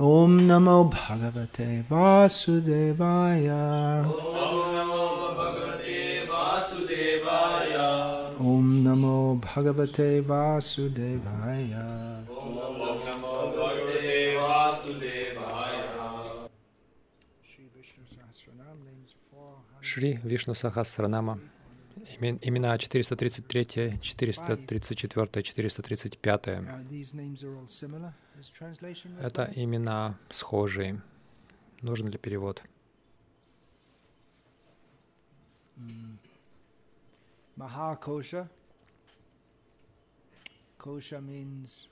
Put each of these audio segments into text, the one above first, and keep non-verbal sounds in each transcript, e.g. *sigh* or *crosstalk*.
Om Namo Bhagavate Vasudevaya. Om Namo Bhagavate Vasudevaya. Shri Vishnu Sahasranam names 400. Шри Вишну Сахасранама. Имен- Имена 433, 434, 435. Uh, these names are all similar. Is translation Это имена схожие. Нужен ли перевод? Mm. Mahakosha. Kosha means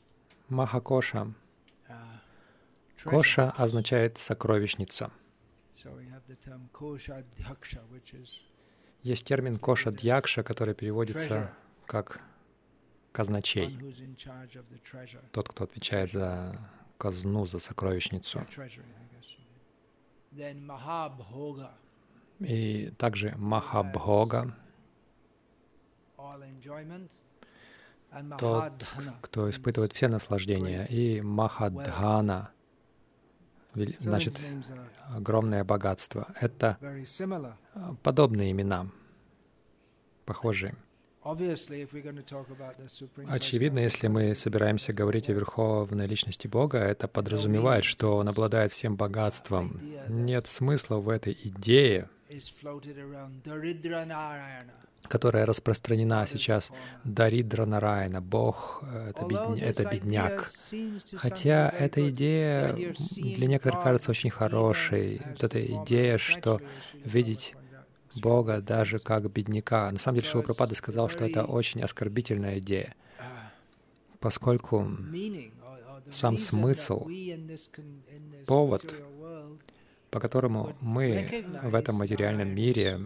Махакоша. uh. Коша означает сокровищница. So we have the term Kosha Dhyaksha, which is Есть термин коша дьякша, который переводится как казначей. Тот, кто отвечает за казну, за сокровищницу. И также Махабхога, тот, кто испытывает все наслаждения. И Махадхана, значит, огромное богатство. Это подобные имена, похожие. Очевидно, если мы собираемся говорить о Верховной Личности Бога, это подразумевает, что Он обладает всем богатством. Нет смысла в этой идее, которая распространена сейчас. Даридра Нарайна, Бог э, — это, бедня- это бедняк. Хотя эта идея для некоторых кажется очень хорошей. Вот эта идея, что видеть. Бога даже как бедняка. На самом деле Шила Пропада сказал, что это очень оскорбительная идея, Ah, поскольку or the сам смысл, повод, по которому мы в этом материальном мире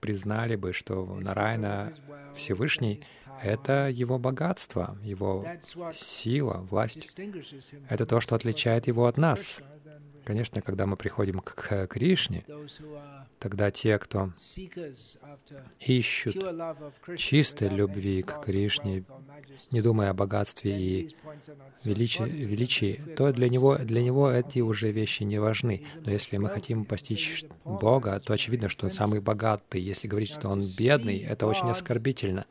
признали бы, что Нарайна Всевышний это его богатство, его сила, власть. Это то, что отличает его от нас. Конечно, когда мы приходим к Кришне, тогда те, кто ищут чистой любви к Кришне, не думая о богатстве и величии, has то для него, для него эти уже вещи не важны. Но если мы хотим постичь Бога, то очевидно, что он самый богатый. Если говорить, что он бедный, это очень оскорбительно.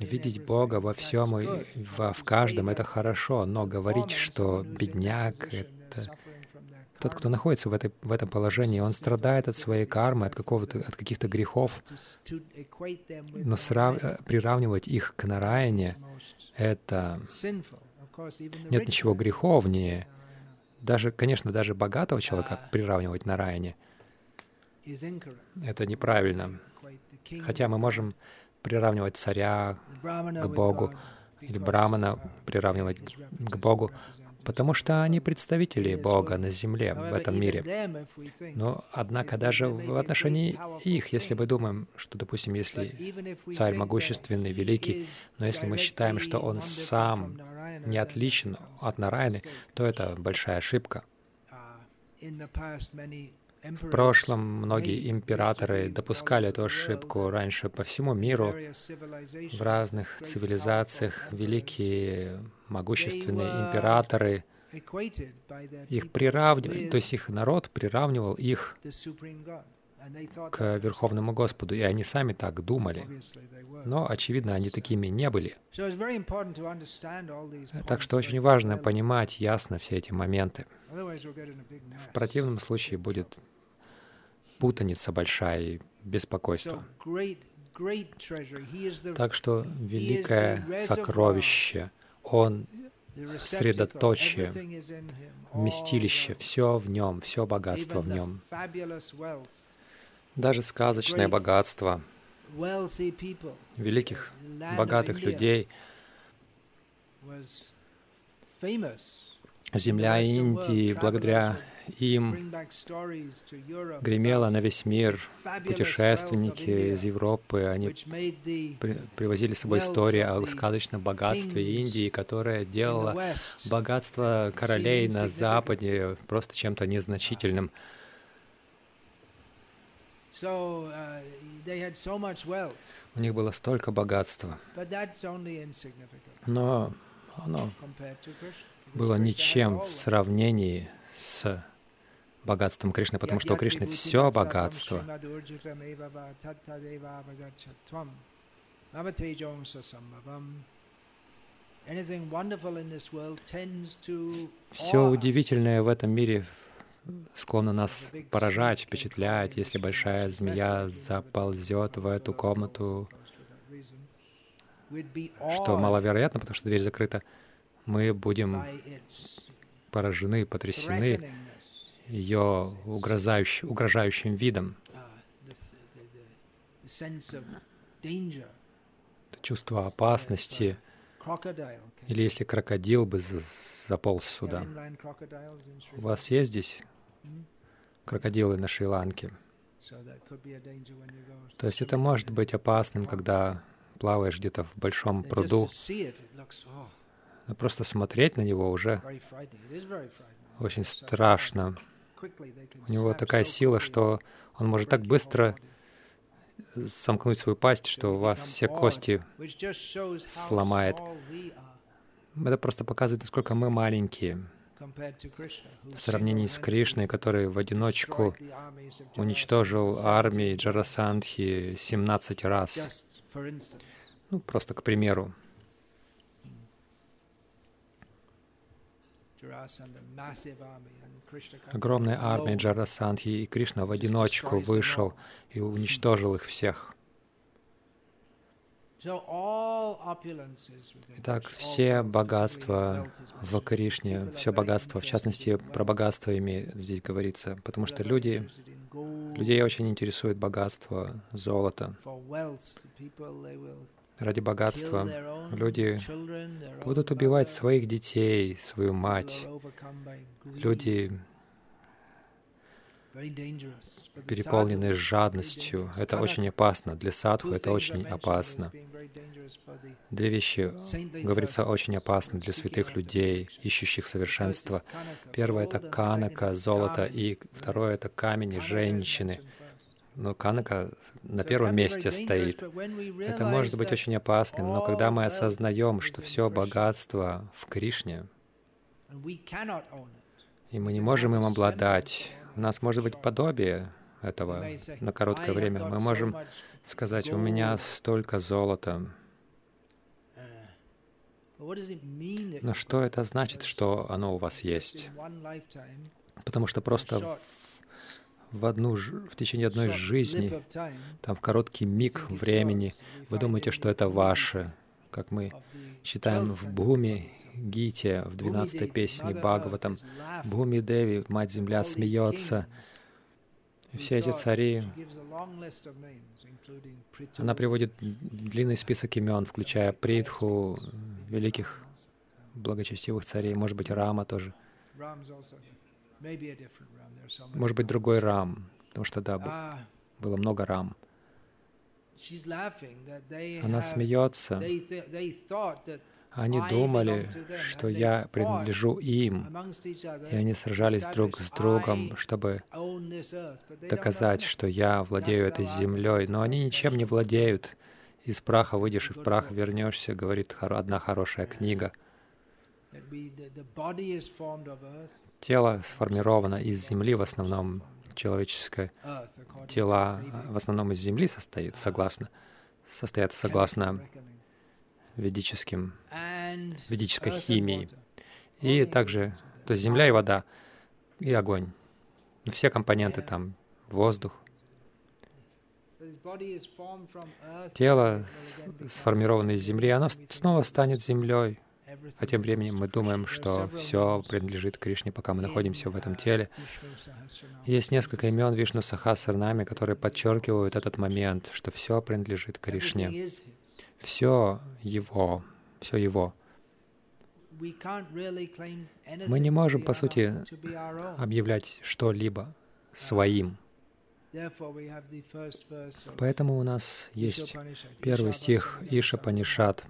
Видеть Бога во всем и во, в каждом — это хорошо, но говорить, что бедняк — это тот, кто находится в, этой, в этом положении, он страдает от своей кармы, от, какого-то, от каких-то грехов, но срав- э, приравнивать их к Нараяне — это нет ничего греховнее. Даже, конечно, даже богатого человека приравнивать на Райане — это неправильно. Хотя мы можем приравнивать царя к Богу или Брамана приравнивать к Богу, потому что они представители Бога на земле, в этом мире. Но, однако, даже в отношении их, если мы думаем, что, допустим, если царь могущественный, великий, но если мы считаем, что он сам не отличен от Нараяны, то это большая ошибка. В прошлом многие императоры допускали эту ошибку раньше по всему миру, в разных цивилизациях великие могущественные императоры их приравнивали, то есть их народ приравнивал их к Верховному Господу, и они сами так думали. Но, очевидно, они такими не были. Так что очень важно понимать ясно все эти моменты. В противном случае будет путаница большая и беспокойство. Так что великое сокровище, Он средоточие, вместилище, все в нем, все богатство в нем. Даже сказочное богатство великих, богатых людей, земля Индии, благодаря им гремела на весь мир. Путешественники из Европы, они при, привозили с собой истории о сказочном богатстве Индии, которое делало богатство королей на Западе просто чем-то незначительным. So uh, they had so much wealth, У них было столько богатства, но оно было ничем в сравнении с богатством Кришны, потому что у Кришны все богатство. Все удивительное в этом мире склонно нас поражать, впечатлять. Если большая змея заползет в эту комнату, что маловероятно, потому что дверь закрыта, мы будем поражены, потрясены ее угрожающ- угрожающим видом. Это чувство опасности. Или если крокодил бы за- заполз сюда. У вас есть здесь крокодилы на Шри-Ланке? То есть это может быть опасным, когда плаваешь где-то в большом пруду. Но просто смотреть на него уже очень страшно. У него такая сила, что он может так быстро сомкнуть свою пасть, что у вас все кости сломает. Это просто показывает, насколько мы маленькие в сравнении с Кришной, который в одиночку уничтожил армии Джарасандхи 17 раз. Ну, просто к примеру. Огромная армия Джарасандхи, и Кришна в одиночку вышел и уничтожил их всех. Итак, все богатства в Кришне, все богатство, в частности, про богатство имеет здесь говорится, потому что люди, людей очень интересует богатство, золото. Ради богатства люди будут убивать своих детей, свою мать. Люди переполнены жадностью. Это очень опасно. Для садху это очень опасно. Две вещи, говорится, очень опасны для святых людей, ищущих совершенства. Первое — это канака, золото, и второе — это камень и женщины. Но канака на первом месте стоит. Это может быть очень опасным, но когда мы осознаем, что все богатство в Кришне, и мы не можем им обладать, у нас может быть подобие этого на короткое время. Мы можем сказать, у меня столько золота. Но что это значит, что оно у вас есть? Потому что просто в, одну, в течение одной жизни, там в короткий миг времени, вы думаете, что это ваше, как мы читаем в Бхуме Гите, в 12-й песне Бхагаватам. Бхуми Деви, Мать-Земля, смеется. И все эти цари, она приводит длинный список имен, включая Притху, великих благочестивых царей, может быть, Рама тоже. Может быть, другой Рам, потому что, да, было много Рам. Она смеется. Они думали, что я принадлежу им, и они сражались друг с другом, чтобы доказать, что я владею этой землей. Но они ничем не владеют. Из праха выйдешь и в прах вернешься, говорит одна хорошая книга. Тело сформировано из земли в основном, человеческое тело в основном из земли состоит, согласно, состоят согласно ведическим, ведической химии. И также, то есть земля и вода, и огонь. Все компоненты там, воздух. Тело сформировано из земли, оно снова станет землей. А тем временем мы думаем, что все принадлежит Кришне, пока мы находимся в этом теле. Есть несколько имен Вишну Сахасрнами, которые подчеркивают этот момент, что все принадлежит Кришне. Все Его, все Его. Мы не можем, по сути, объявлять что-либо своим. Поэтому у нас есть первый стих Иша Панишат.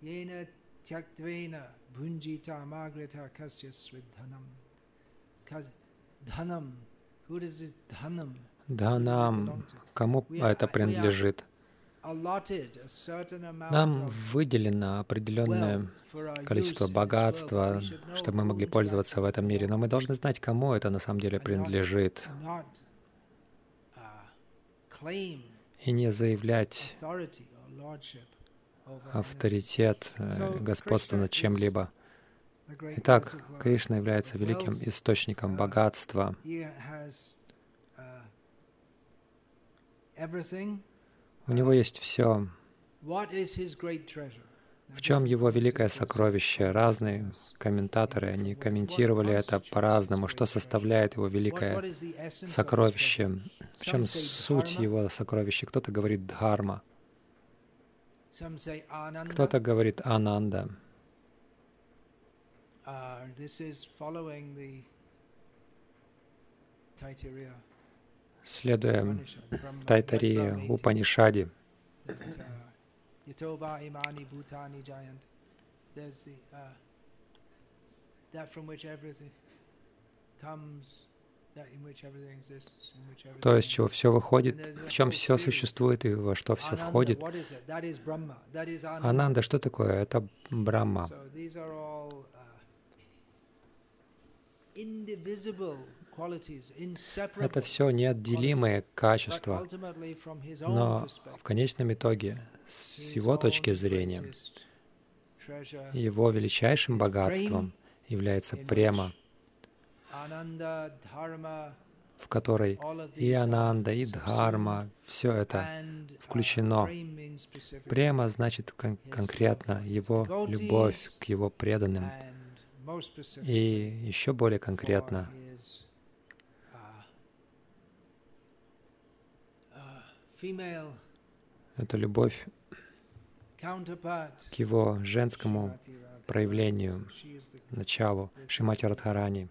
What sridhanam. Dhanam. Who does this dhanam? Дханам, кому это принадлежит? Нам выделено определенное количество богатства, чтобы мы могли пользоваться в этом мире, но мы должны знать, кому это на самом деле принадлежит, и не заявлять авторитет, э, господство над чем-либо. Итак, Кришна является великим источником богатства. У него есть все. В чем его великое сокровище? Разные комментаторы, они комментировали это по-разному. Что составляет его великое сокровище? В чем суть его сокровища? Кто-то говорит дхарма, кто-то говорит ананда. Следуя *laughs* Тайтарии Упанишади, то, из чего все выходит, в чем все существует и во что все входит. Ананда, что такое? Это Брахма. Это все неотделимые качества, но в конечном итоге, с его точки зрения, его величайшим богатством является према, в которой и Ананда, и Дхарма, все это включено. Према значит кон конкретно его любовь к его преданным. И еще более конкретно это любовь к его женскому проявлению, началу Шимати Радхарани.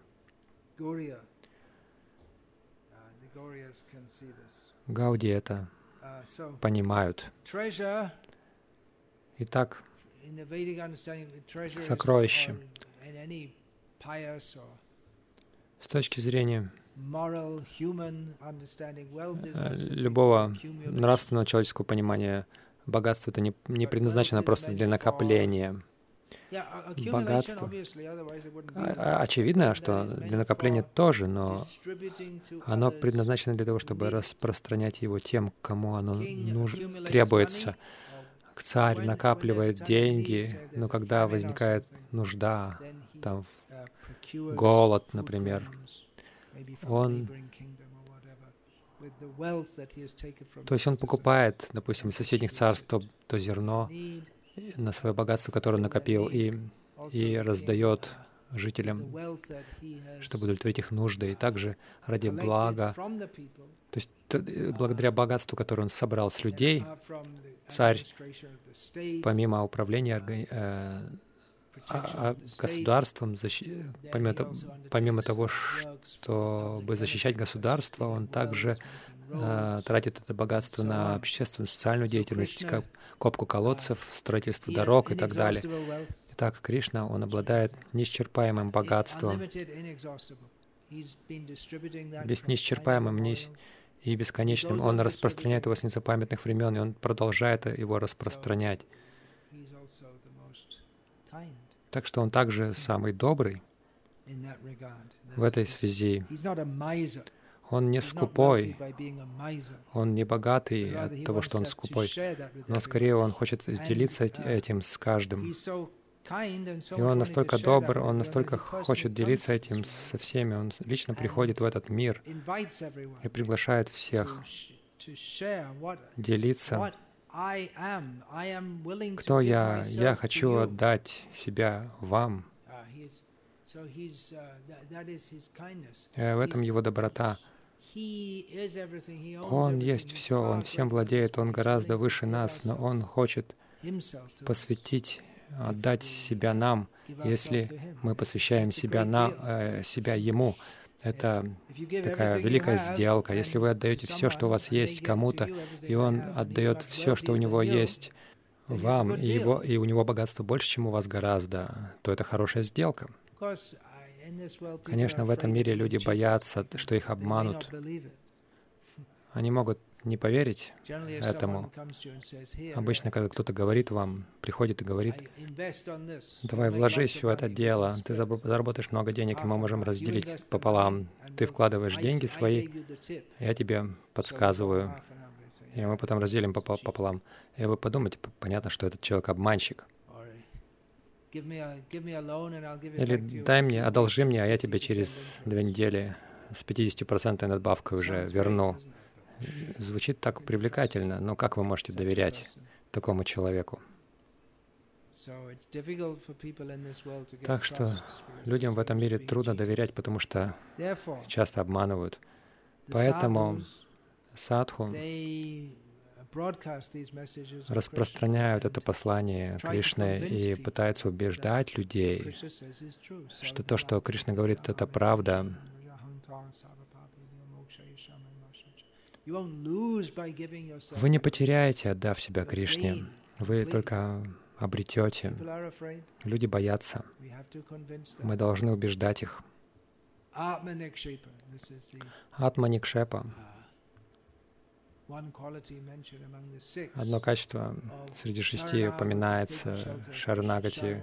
Гауди это понимают. Итак, сокровище. с точки зрения Э, любого нравственного человеческого понимания богатство это не, не предназначено просто для накопления. Богатство. А, а, очевидно, что для накопления тоже, но оно предназначено для того, чтобы распространять его тем, кому оно нуж... требуется. Царь накапливает деньги, но когда возникает нужда, там, голод, например, он то есть он покупает, допустим, из соседних царств то зерно на свое богатство, которое накопил, и, и раздает жителям, чтобы удовлетворить их нужды, и также ради блага. То есть э, благодаря богатству, которое он собрал с людей, царь, помимо управления э, а, а государством, помимо того, чтобы защищать государство, он также э, тратит это богатство на общественную, социальную деятельность, как копку колодцев, строительство дорог и так далее. Итак, Кришна, он обладает неисчерпаемым богатством, без неисчерпаемым и бесконечным. Он распространяет его с незапамятных времен, и он продолжает его распространять. Так что он также самый добрый в этой связи. Он не скупой, он не богатый от того, что он скупой, но скорее он хочет делиться этим с каждым. И он настолько добр, он настолько хочет делиться этим со всеми. Он лично приходит в этот мир и приглашает всех делиться кто я? Я хочу отдать себя вам. Uh, в этом его доброта. Он есть все, Он всем владеет, Он гораздо выше нас, но Он хочет посвятить, отдать себя нам, если мы посвящаем себя, на, э, себя Ему. Это такая великая сделка. Если вы отдаете все, что у вас есть кому-то, и он отдает все, что у него есть вам, и, его, и у него богатство больше, чем у вас гораздо, то это хорошая сделка. Конечно, в этом мире люди боятся, что их обманут. Они могут не поверить этому. Обычно, когда кто-то говорит вам, приходит и говорит, давай вложись в это дело, ты заработаешь много денег, и мы можем разделить пополам. Ты вкладываешь деньги свои, я тебе подсказываю, и мы потом разделим пополам. И вы подумаете, понятно, что этот человек обманщик. Или дай мне, одолжи мне, а я тебе через две недели с 50% надбавкой уже верну. Звучит так привлекательно, но как вы можете доверять такому человеку? Так что людям в этом мире трудно доверять, потому что часто обманывают. Поэтому садху распространяют это послание Кришны и пытаются убеждать людей, что то, что Кришна говорит, это правда. Вы не потеряете, отдав себя Кришне. Вы только обретете. Люди боятся. Мы должны убеждать их. Атманикшепа Одно качество среди шести упоминается Шаранагати.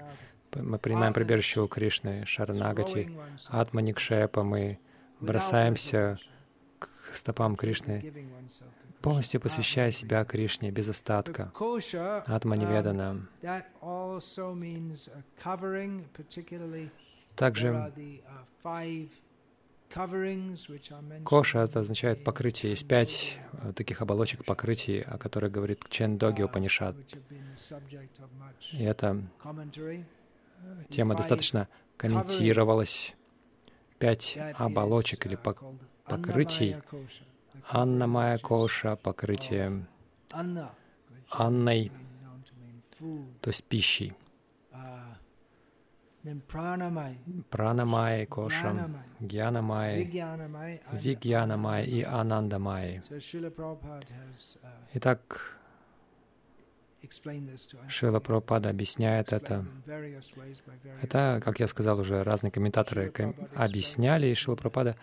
Мы принимаем прибежище у Кришны, Шаранагати, Атманикшепа, мы бросаемся к стопам Кришны, полностью посвящая себя Кришне без остатка. Атманиведана. Также Коша это означает покрытие. Есть пять э, таких оболочек покрытий, о которых говорит Чен Доги uh, Упанишат. И эта тема достаточно комментировалась. Пять оболочек или покрытий. Анна Майя Коша, покрытие Анной, то есть пищей. Пранамай, Коша, Гьянамай, Вигьянамай и Анандамай. Итак, Шила Прабхупада объясняет это. Это, как я сказал уже, разные комментаторы объясняли, и Шила Прабхупада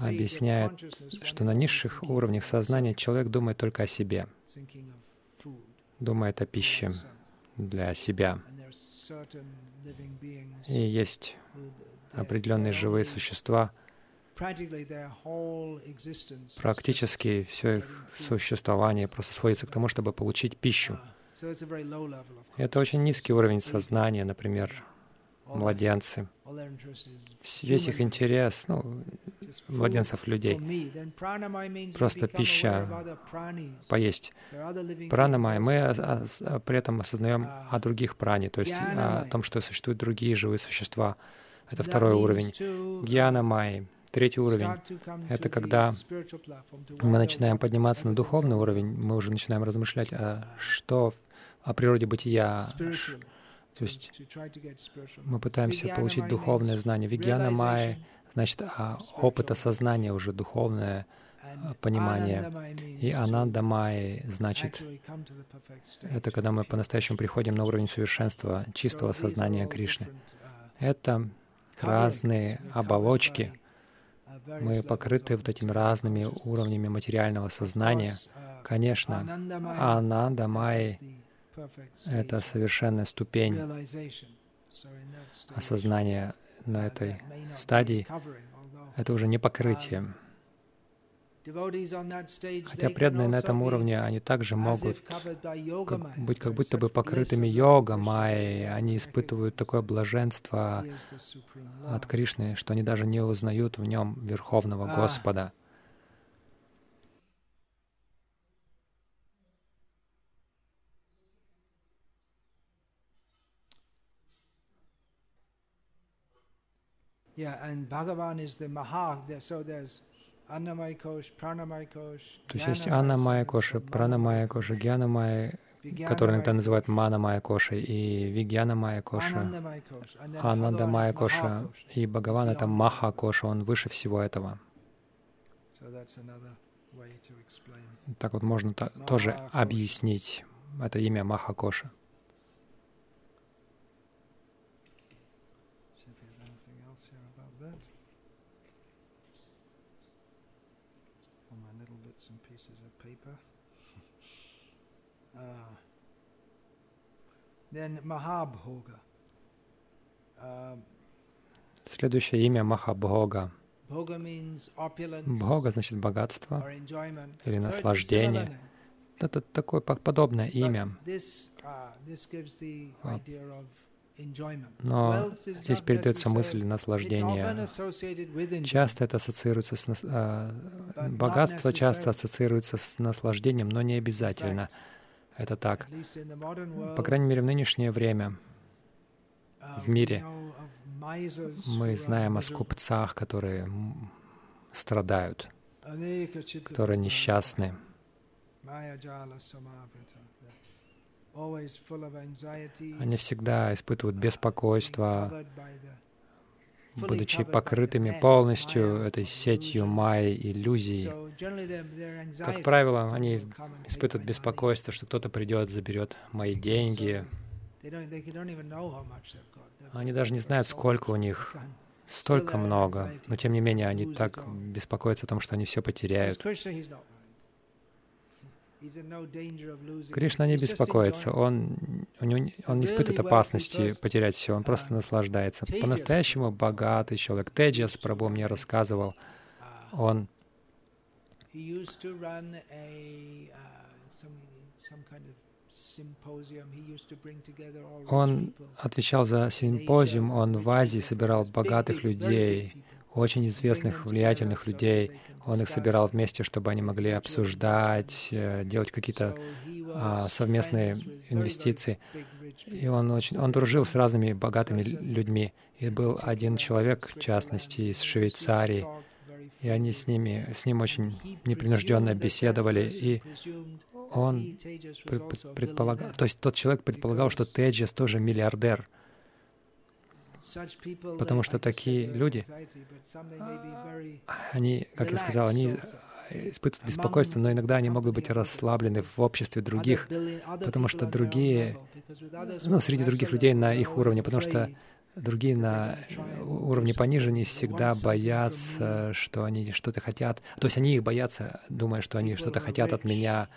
объясняет, что на низших уровнях сознания человек думает только о себе, думает о пище. для себя. И есть определенные живые существа, практически все их существование просто сводится к тому, чтобы получить пищу. Это очень низкий уровень сознания, например, младенцы. Весь их интерес, ну, младенцев людей, просто пища, поесть. Пранамай, мы при этом осознаем о других пране, то есть о том, что существуют другие живые существа. Это второй уровень. Гьянамай, Третий уровень — это когда мы начинаем подниматься на духовный уровень, мы уже начинаем размышлять, а что о природе бытия, то есть мы пытаемся получить духовное знание. Вигьяна Майя значит а, опыт осознания уже духовное а, понимание. И Ананда Майя значит это когда мы по-настоящему приходим на уровень совершенства, чистого сознания Кришны. Это разные оболочки. Мы покрыты вот этими разными уровнями материального сознания. Конечно, Ананда Майя это совершенная ступень осознания на этой стадии. Это уже не покрытие. Хотя преданные на этом уровне, они также могут как, быть как будто бы покрытыми йога, майей. Они испытывают такое блаженство от Кришны, что они даже не узнают в нем Верховного Господа. Yeah, and Bhagavan is the Maha. So there's Annamaya Kosh, Pranamaya Kosh. То есть есть Аннамая Коша, Пранамая Коша, Гьянамая, который иногда называют Манамая Коша, и Вигьянамая Коша, Анандамая Коша, и Бхагаван — это Маха Коша, он выше всего этого. Так вот можно тоже объяснить Это имя Махакоша. Then Mahabhoga. Um, Следующее имя Махабхога. Бхога значит богатство или наслаждение. Это такое по- подобное имя. Uh, enjoyment. Но здесь передается мысль наслаждения. Часто это ассоциируется с... а, Богатство часто ассоциируется с наслаждением, но не обязательно. Это так. По крайней мере, в нынешнее время в we мире мы знаем о скупцах, которые страдают, которые несчастны. Они всегда испытывают беспокойство, covered by the- fully будучи покрытыми полностью этой сетью майи, иллюзий. Как правило, они испытывают беспокойство, что кто-то придет, заберет мои деньги. Они даже не знают, сколько у них, столько много. Но тем не менее, они так беспокоятся о том, что они все потеряют. Кришна не беспокоится, он, него, он не испытывает опасности потерять все, он просто uh, наслаждается. По-настоящему богатый человек. Теджас, Прабhu мне рассказывал, Uh, он he used to run a uh, some some kind of Он отвечал за симпозиум, он в Азии собирал богатых людей, очень известных, влиятельных людей. Он их собирал вместе, чтобы они могли обсуждать, э, делать какие-то а, совместные инвестиции. И он очень, он дружил с разными богатыми лю- людьми. И был один человек, в частности, из Швейцарии, и они с ними, с ним очень непринужденно беседовали, и он пред- пред- предполагал, то есть тот человек предполагал, что Теджес тоже миллиардер, потому что такие люди, они, как я сказал, они испытывают беспокойство, но иногда они могут быть расслаблены в обществе других, потому что другие, ну, среди других людей на их уровне, потому что другие на уровне пониже не всегда боятся, что они что-то хотят. То есть они их боятся, думая, что они что-то хотят от меня.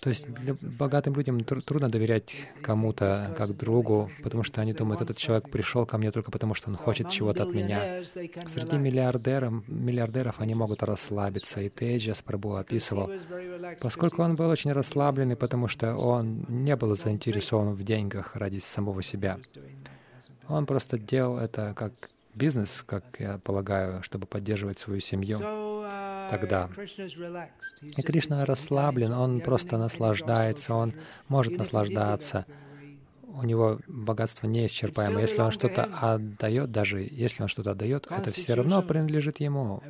То есть для богатым людям тру- трудно доверять кому-то как другу, потому что они думают, этот человек пришел ко мне только потому, что он хочет чего-то от меня. Среди миллиардеров, миллиардеров они могут расслабиться, и Теджас Прабhu описывал, поскольку он был очень расслабленный, потому что он не был заинтересован в деньгах ради самого себя. Он просто делал это как бизнес, как я полагаю, чтобы поддерживать свою семью. тогда. И Кришна расслаблен, он просто наслаждается, он может наслаждаться. У него богатство неисчерпаемо. Если он что-то отдает, даже если он что-то отдает, это все равно принадлежит ему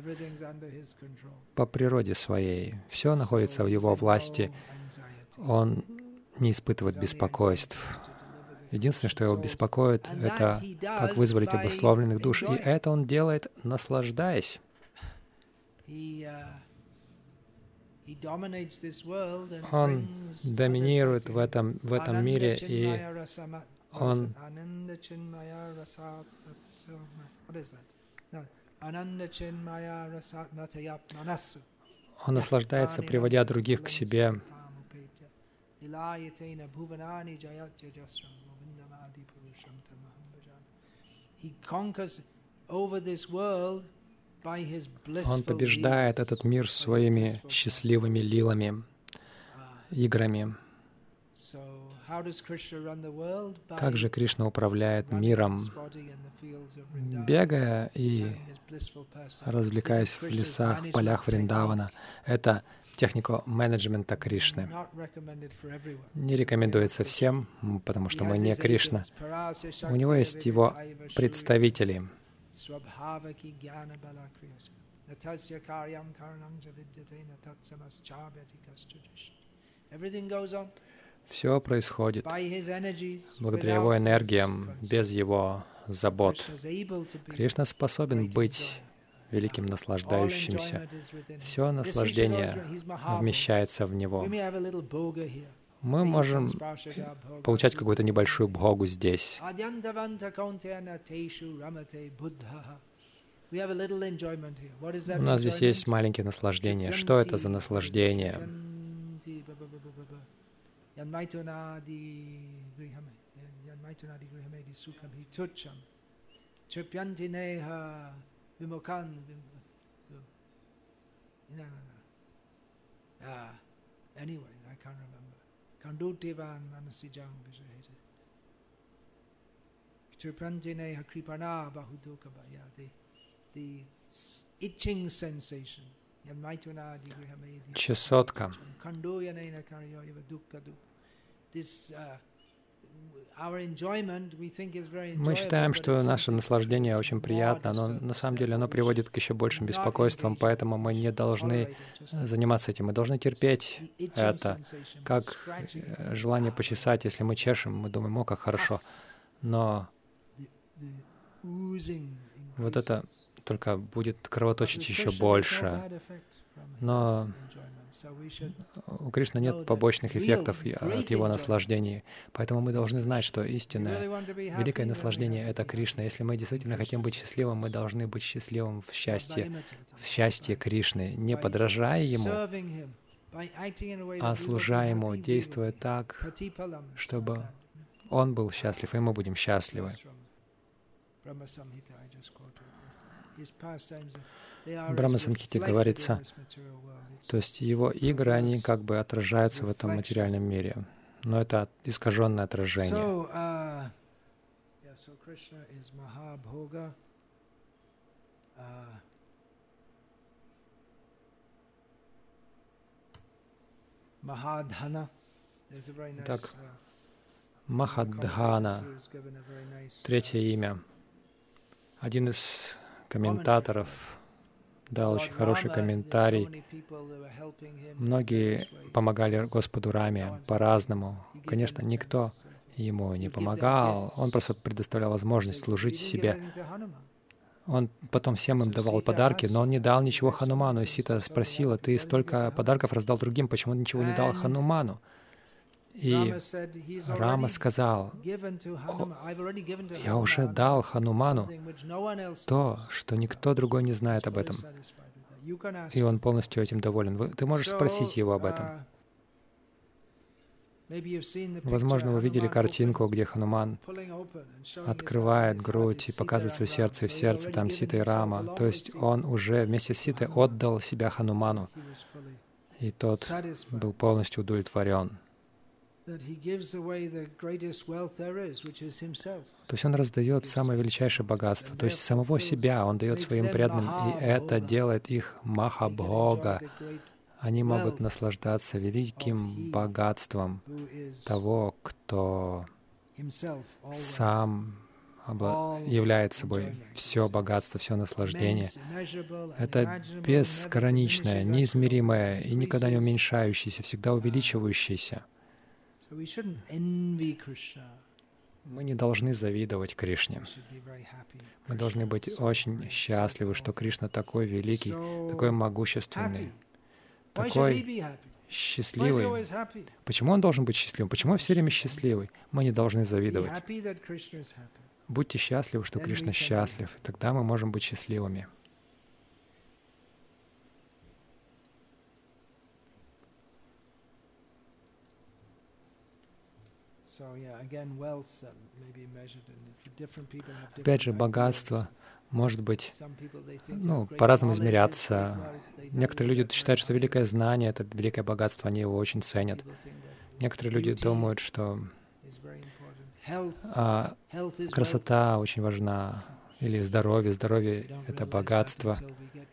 по природе своей. Все находится в его власти. Он не испытывает беспокойств. Единственное, что его беспокоит, это как вызволить обусловленных душ. И это он делает, наслаждаясь. Он доминирует в этом, в этом мире, и он он наслаждается, приводя других к себе. Он побеждает этот мир своими счастливыми лилами, играми. Как же Кришна управляет миром, бегая и развлекаясь в лесах, в полях Вриндавана? Это техника менеджмента Кришны. Не рекомендуется всем, потому что мы не Кришна. У него есть его представители. Все происходит благодаря его энергиям, без его забот. Кришна способен быть великим наслаждающимся. Все наслаждение вмещается в Него. Мы можем получать какую-то небольшую бхогу здесь. У нас здесь есть маленькие наслаждения. Что это за наслаждение? Anyway, I can't remember. Kandutevan manasijam vijahete. Triprantine hakripana bahudokabaya. The Чесотка. Мы считаем, что наше наслаждение очень приятно, но на самом деле оно приводит к еще большим беспокойствам, поэтому мы не должны заниматься этим. Мы должны терпеть это, как э, желание почесать. Если мы чешем, мы думаем, о, как хорошо. Но вот это только будет кровоточить еще больше. Но у Кришны нет побочных эффектов от его наслаждений. Поэтому мы должны знать, что истинное, великое наслаждение — это Кришна. Если мы действительно хотим быть счастливым, мы должны быть счастливым в счастье, в счастье Кришны, не подражая Ему, а служа Ему, действуя так, чтобы Он был счастлив, и мы будем счастливы. Брахма Самхите говорится, то есть его игры, они как бы отражаются в этом материальном мире, но это искаженное отражение. Uh, uh, так, uh, Махадхана, третье имя. Один из комментаторов дал очень хороший комментарий. Многие помогали Господу Раме по-разному. Конечно, никто ему не помогал, он просто предоставлял возможность служить себе. Он потом всем им давал подарки, но он не дал ничего Хануману. И Сита спросила, ты столько подарков раздал другим, почему ничего не дал Хануману? И Рама сказал, «Я уже дал Хануману то, что никто другой не знает об этом». И он полностью этим доволен. Ты можешь спросить его об этом. Uh, Возможно, вы видели картинку, где Хануман открывает грудь и показывает свое сердце, и в сердце там Сита и Рама. То есть он уже вместе с Ситой отдал себя Хануману, и тот был полностью удовлетворен. То есть он раздает самое величайшее богатство, то есть самого себя он дает своим преданным, и это делает их Махабхога. Они могут наслаждаться великим богатством того, кто сам является собой все богатство, все наслаждение. Это безграничное, неизмеримое и никогда не уменьшающееся, всегда увеличивающееся. Мы не должны завидовать Кришне. Мы должны быть очень счастливы, что Кришна такой великий, такой могущественный, такой счастливый. Почему он должен быть счастливым? Почему он все время счастливый? Мы не должны завидовать. Будьте счастливы, что Кришна счастлив, тогда мы можем быть счастливыми. Опять же, богатство может быть, ну, по-разному измеряться. Некоторые люди считают, что великое знание — это великое богатство, они его очень ценят. Некоторые люди думают, что а, красота очень важна, или здоровье. Здоровье — это богатство.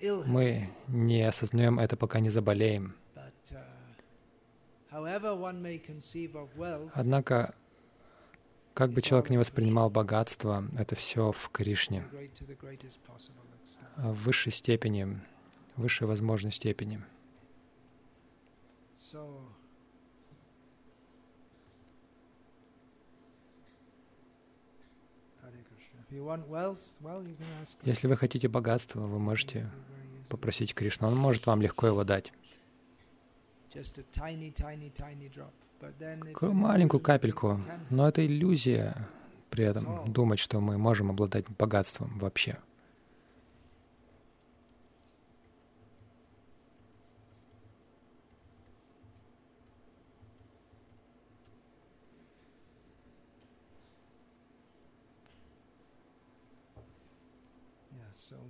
Мы не осознаем это, пока не заболеем. Однако, как бы человек не воспринимал богатство, это все в Кришне, в высшей степени, высшей возможной степени. Если вы хотите богатства, вы можете попросить Кришну. Он может вам легко его дать. Такую маленькую капельку. Но это иллюзия при этом, думать, что мы можем обладать богатством вообще.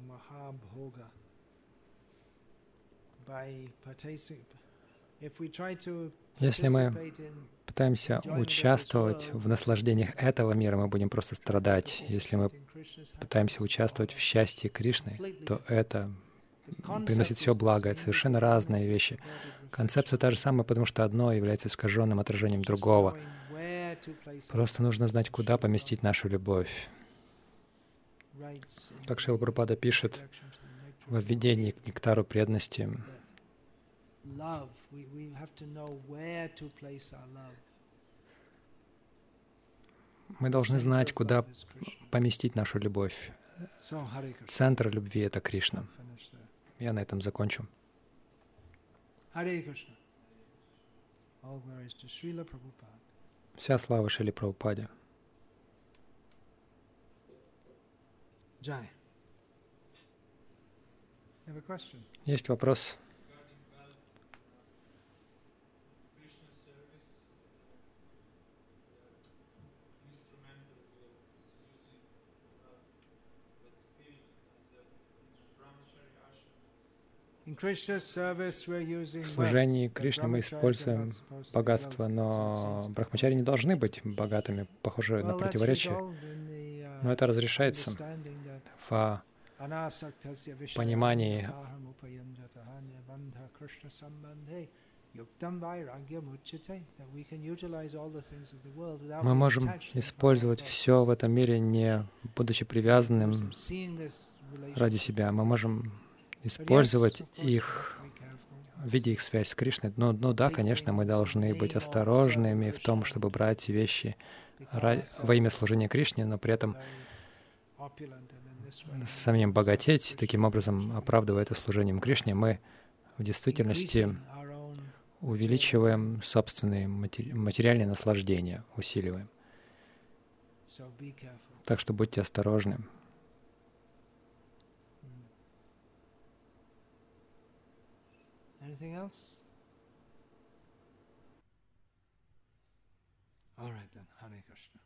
Mahabhoga. Если мы пытаемся участвовать в наслаждениях этого мира, мы будем просто страдать. Если мы пытаемся участвовать в счастье Кришны, то это приносит все благо. Это совершенно разные вещи. Концепция та же самая, потому что одно является искаженным отражением другого. Просто нужно знать, куда поместить нашу любовь. Как Шил Пропада пишет в введении к нектару преданности, мы должны знать, куда поместить нашу любовь. Центр любви — это Кришна. Я на этом закончу. Вся слава Шили Прабхупаде. Есть вопрос? В служении Кришне мы используем богатство, но брахмачари не должны быть богатыми, похоже на противоречие. Но это разрешается в понимании мы можем использовать все в этом мире, не будучи привязанным ради себя. Мы можем использовать их, видя их связь с Кришной. Но, ну да, конечно, мы должны быть осторожными в том, чтобы брать вещи во имя служения Кришне, но при этом самим богатеть, таким образом оправдывая это служением Кришне, мы в действительности увеличиваем собственные материальные наслаждения, усиливаем. Так что будьте осторожны. Anything else? All right then, Hare Krishna.